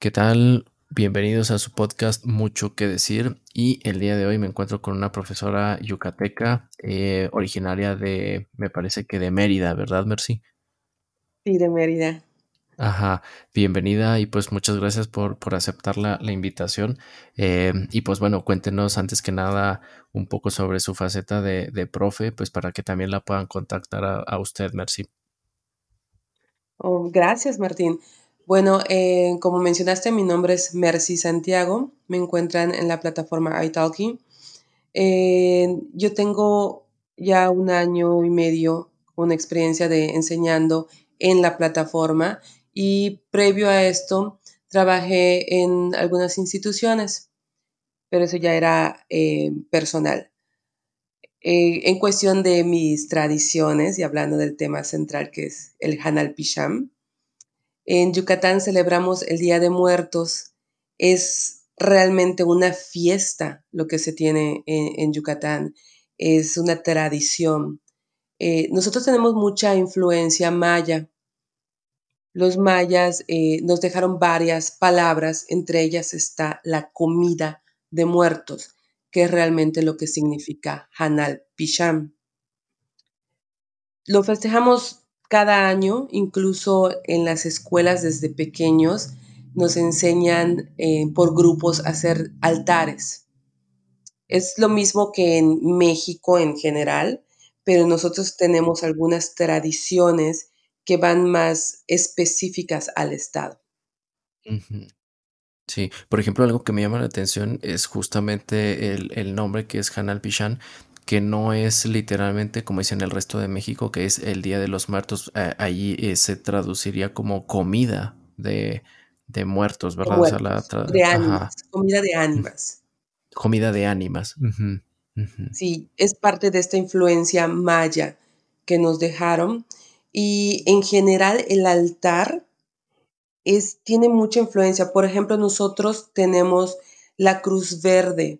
¿Qué tal? Bienvenidos a su podcast Mucho que decir y el día de hoy me encuentro con una profesora yucateca eh, originaria de, me parece que de Mérida, ¿verdad, Mercy? Sí, de Mérida. Ajá, bienvenida y pues muchas gracias por, por aceptar la, invitación. Eh, y pues bueno, cuéntenos antes que nada un poco sobre su faceta de, de profe, pues para que también la puedan contactar a, a usted, Mercy. Oh, gracias, Martín. Bueno, eh, como mencionaste, mi nombre es Mercy Santiago. Me encuentran en la plataforma iTalki. Eh, yo tengo ya un año y medio con experiencia de enseñando en la plataforma y previo a esto trabajé en algunas instituciones, pero eso ya era eh, personal. en cuestión de mis tradiciones y hablando del tema central que es el Hanal Pisham, en Yucatán celebramos el Día de Muertos. Es realmente una fiesta lo que se tiene en, Yucatán. Es una tradición. Eh, nosotros tenemos mucha influencia maya. Los mayas eh, nos dejaron varias palabras, entre ellas está la comida de muertos, que es realmente lo que significa Hanal Pisham. Lo festejamos cada año, incluso en las escuelas desde pequeños, nos enseñan eh, por grupos a hacer altares. Es lo mismo que en México en general, pero nosotros tenemos algunas tradiciones que van más específicas al Estado. Sí, por ejemplo, algo que me llama la atención es justamente el, nombre que es Hanal Pishan, que no es literalmente como dicen el resto de México, que es el Día de los Muertos. Eh, allí eh, se traduciría como comida de, muertos, ¿verdad? de ánimas, comida de ánimas. Comida de ánimas. Sí, es parte de esta influencia maya que nos dejaron. Y en general el altar es, tiene mucha influencia. Por ejemplo, nosotros tenemos la cruz verde,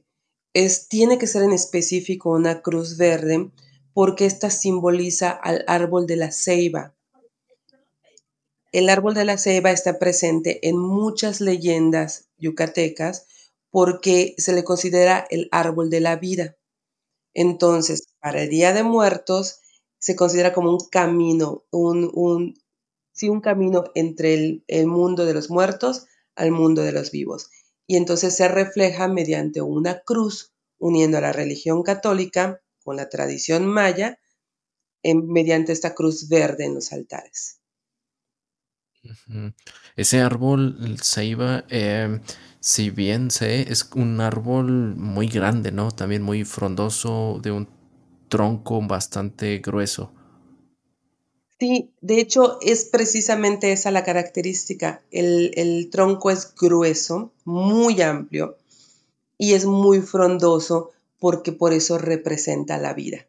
tiene que ser en específico una cruz verde porque esta simboliza al árbol de la ceiba. El árbol de la ceiba está presente en muchas leyendas yucatecas porque se le considera el árbol de la vida. Entonces, para el Día de Muertos se considera como un camino, un, un, un camino entre el, el mundo de los muertos al mundo de los vivos y entonces se refleja mediante una cruz uniendo a la religión católica con la tradición maya mediante esta cruz verde en los altares. Ese árbol, ceiba, em, si bien sé, es un árbol muy grande, ¿no? También muy frondoso, de un tronco bastante grueso. Sí, de hecho es precisamente esa la característica. El, tronco es grueso, muy amplio y es muy frondoso porque por eso representa la vida.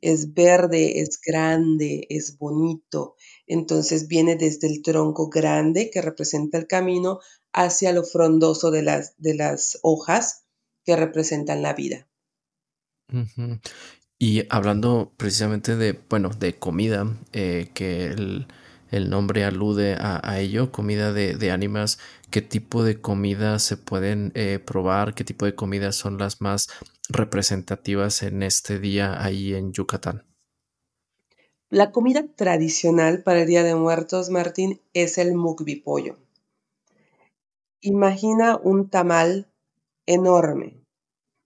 Es verde, es grande, es bonito. Entonces viene desde el tronco grande que representa el camino hacia lo frondoso de las, hojas que representan la vida. Y hablando precisamente de, bueno, de comida, eh, que el, nombre alude a, ello, comida de, ánimas, ¿qué tipo de comida se pueden eh, probar? ¿Qué tipo de comidas son las más representativas en este día ahí en Yucatán? La comida tradicional para el Día de Muertos, Martín, es el mukbi pollo. Imagina un tamal enorme.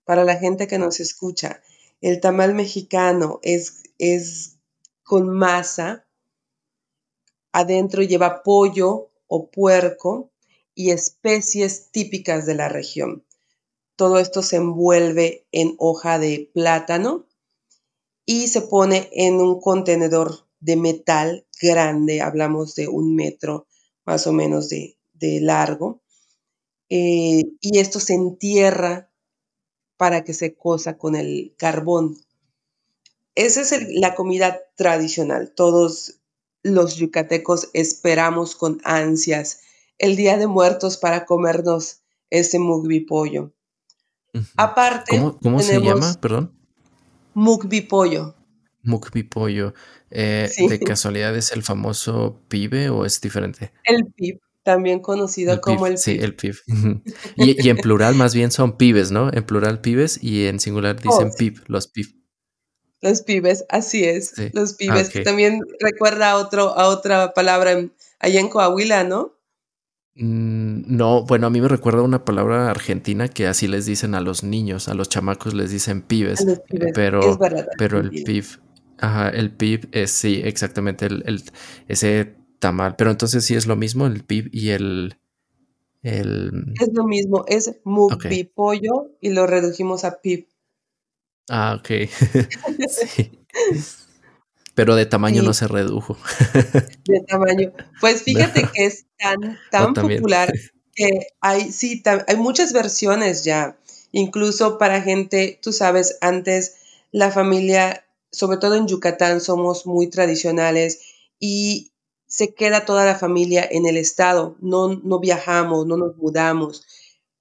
Para la gente que nos escucha, el tamal mexicano es, es con masa, adentro lleva pollo o puerco y especies típicas de la región. Todo esto se envuelve en hoja de plátano y se pone en un contenedor de metal grande, hablamos de un metro más o menos de, largo, eh, y esto se entierra para que se cosa con el carbón. Esa es la comida tradicional. Todos los yucatecos esperamos con ansias el Día de Muertos para comernos ese mugbi pollo. Aparte, ¿cómo, se llama? Perdón. Mugbi pollo. Mugbi pollo. Eh, ¿De casualidad es el famoso pibe o es diferente? El pib. También conocido El como PIB, el sí, PIB. el PIB. Y, y en plural más bien son pibes, ¿no? En plural pibes y en singular dicen sí. PIB, los PIB. Los pibes, así es, Sí. los Ah, pibes. También recuerda a otro a otra palabra en allá en Coahuila, ¿no? Mm, no, bueno, a mí me recuerda una palabra argentina que así les dicen a los niños, a los chamacos les dicen pibes, eh, pibes, es pero verdad, pero el. PIB ajá, el PIB es sí, exactamente, el el ese tamal. Pero entonces, ¿sí es lo mismo el PIB y el el? Es lo mismo, es Okey. Mukbipollo y lo redujimos a PIB. Ah. Sí. Pero de tamaño no se redujo. De tamaño. Pues No. fíjate que es tan ¿O tan popular que hay sí, hay muchas versiones ya, incluso para gente, tú sabes, antes la familia, sobre todo en Yucatán, somos muy tradicionales y se queda toda la familia en el estado, no no viajamos, no nos mudamos,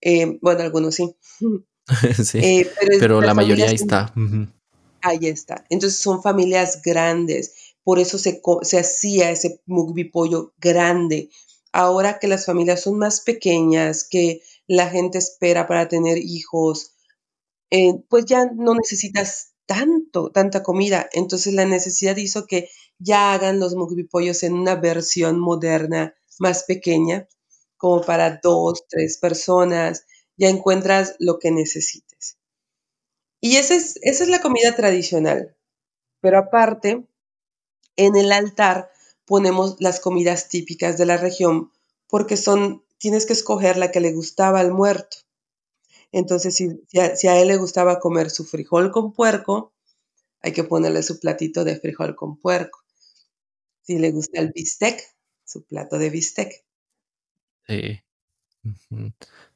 eh, bueno, algunos sí. Sí, Eh, pero la mayoría familias ahí está. Ahí está. Entonces, son familias grandes, por eso se se hacía ese Mukbipollo grande. Ahora que las familias son más pequeñas, que la gente espera para tener hijos, eh, pues ya no necesitas tanto tanta comida. Entonces, la necesidad hizo que ya hagan los Mukbipollos en una versión moderna más pequeña, como para 2, 3 personas, ya encuentras lo que necesites. Y esa es esa es la comida tradicional. Pero aparte, en el altar ponemos las comidas típicas de la región, porque son tienes que escoger la que le gustaba al muerto. Entonces, si si a él le gustaba comer su frijol con puerco, hay que ponerle su platito de frijol con puerco. Si le gusta el bistec, su plato de bistec. Sí.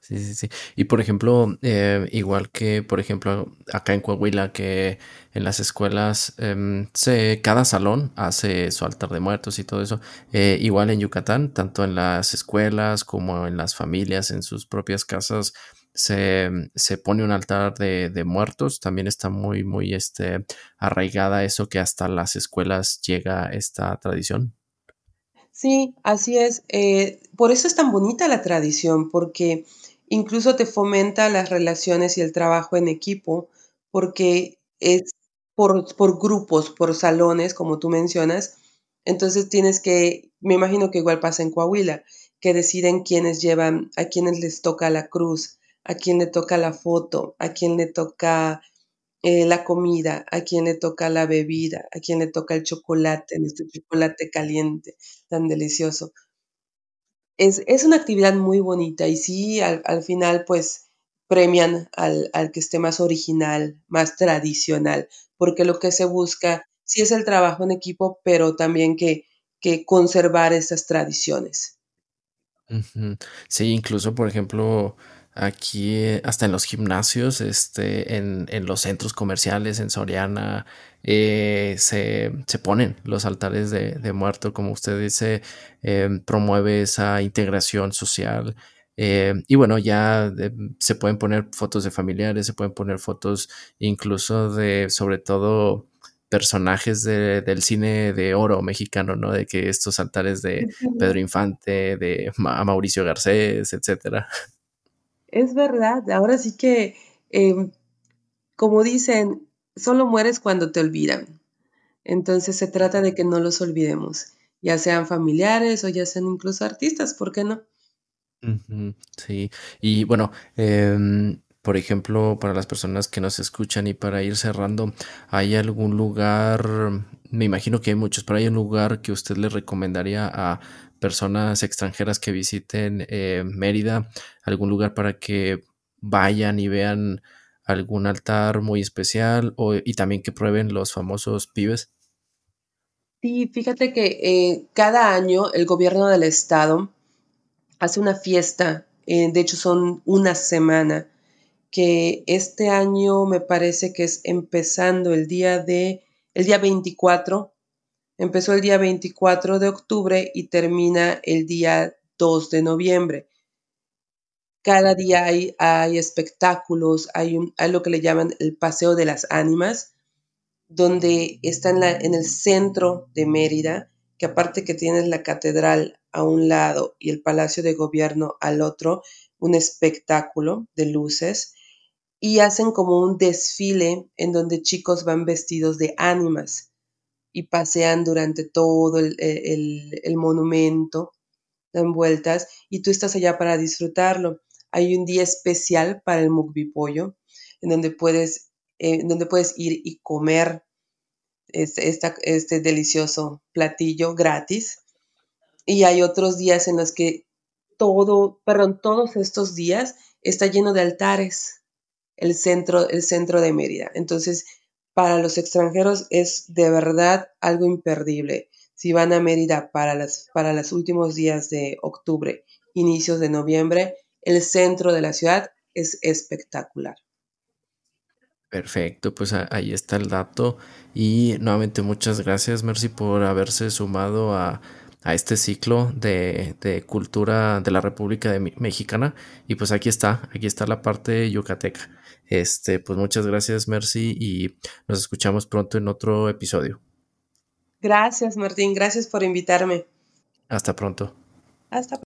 Sí, sí, sí. Y, por ejemplo, eh, igual que, por ejemplo, acá en Coahuila, que en las escuelas, em, se cada salón hace su altar de muertos y todo eso, eh, igual en Yucatán, tanto en las escuelas como en las familias, en sus propias casas, se se pone un altar de de muertos. También está muy muy, este, arraigada eso que hasta las escuelas llega esta tradición. Sí, así es. Eh, por eso es tan bonita la tradición, porque incluso te fomenta las relaciones y el trabajo en equipo, porque es por por grupos, por salones, como tú mencionas. Entonces, tienes que me imagino que igual pasa en Coahuila, que deciden quiénes llevan a quiénes les toca la cruz, a quién le toca la foto, a quién le toca, eh, la comida, a quién le toca la bebida, a quién le toca el chocolate, nuestro chocolate caliente, tan delicioso. Es es una actividad muy bonita y sí, al al final, pues, premian al al que esté más original, más tradicional, porque lo que se busca sí es el trabajo en equipo, pero también que que conservar esas tradiciones. Sí, incluso, por ejemplo, aquí, eh, hasta en los gimnasios, este, en en los centros comerciales, en Soriana, eh, se se ponen los altares de de muerto, como usted dice, em, promueve esa integración social. Eh, y bueno, ya, se pueden poner fotos de familiares, se pueden poner fotos incluso de, sobre todo, personajes de del cine de oro mexicano, ¿no? De que estos altares de Pedro Infante, de Ma Mauricio Garcés, etcétera. Es verdad, ahora sí que, em, como dicen: "Solo mueres cuando te olvidan". Entonces, se trata de que no los olvidemos, ya sean familiares o ya sean incluso artistas, ¿por qué no? Sí. Y bueno, em, por ejemplo, para las personas que nos escuchan y para ir cerrando, ¿hay algún lugar? Me imagino que hay muchos, pero, ¿hay un lugar que usted le recomendaría a personas extranjeras que visiten, eh, Mérida? ¿Algún lugar para que vayan y vean algún altar muy especial o y también que prueben los famosos pibes? Sí, fíjate que, eh, cada año el gobierno del estado hace una fiesta, eh, de hecho, son una semana, que este año me parece que es empezando el día de el día 24, empezó el día 24 de octubre y termina el día 2 de noviembre. Cada día hay hay espectáculos, hay un hay lo que le llaman el Paseo de las Ánimas, donde está en la en el centro de Mérida, que aparte que tienes la catedral a un lado y el Palacio de Gobierno al otro, un espectáculo de luces, y hacen como un desfile en donde chicos van vestidos de ánimas y pasean durante todo el, el monumento, dan vueltas, y tú estás allá para disfrutarlo. Hay un día especial para el mukbi pollo, en donde puedes, eh, donde puedes ir y comer este, este delicioso platillo gratis. Y hay otros días en los que todo, perdón, todos estos días está lleno de altares el centro, el centro de Mérida. Entonces, para los extranjeros es de verdad algo imperdible. Si van a Mérida para, las, para los últimos días de octubre, inicios de noviembre, el centro de la ciudad es espectacular. Perfecto, pues ahí está el dato. Y nuevamente muchas gracias, Mercy, por haberse sumado a, este ciclo de, cultura de la República de Mexicana. Y pues aquí está, aquí está la parte yucateca. Este, pues muchas gracias, Mercy, y nos escuchamos pronto en otro episodio. Gracias, Martín, gracias por invitarme. Hasta pronto. Hasta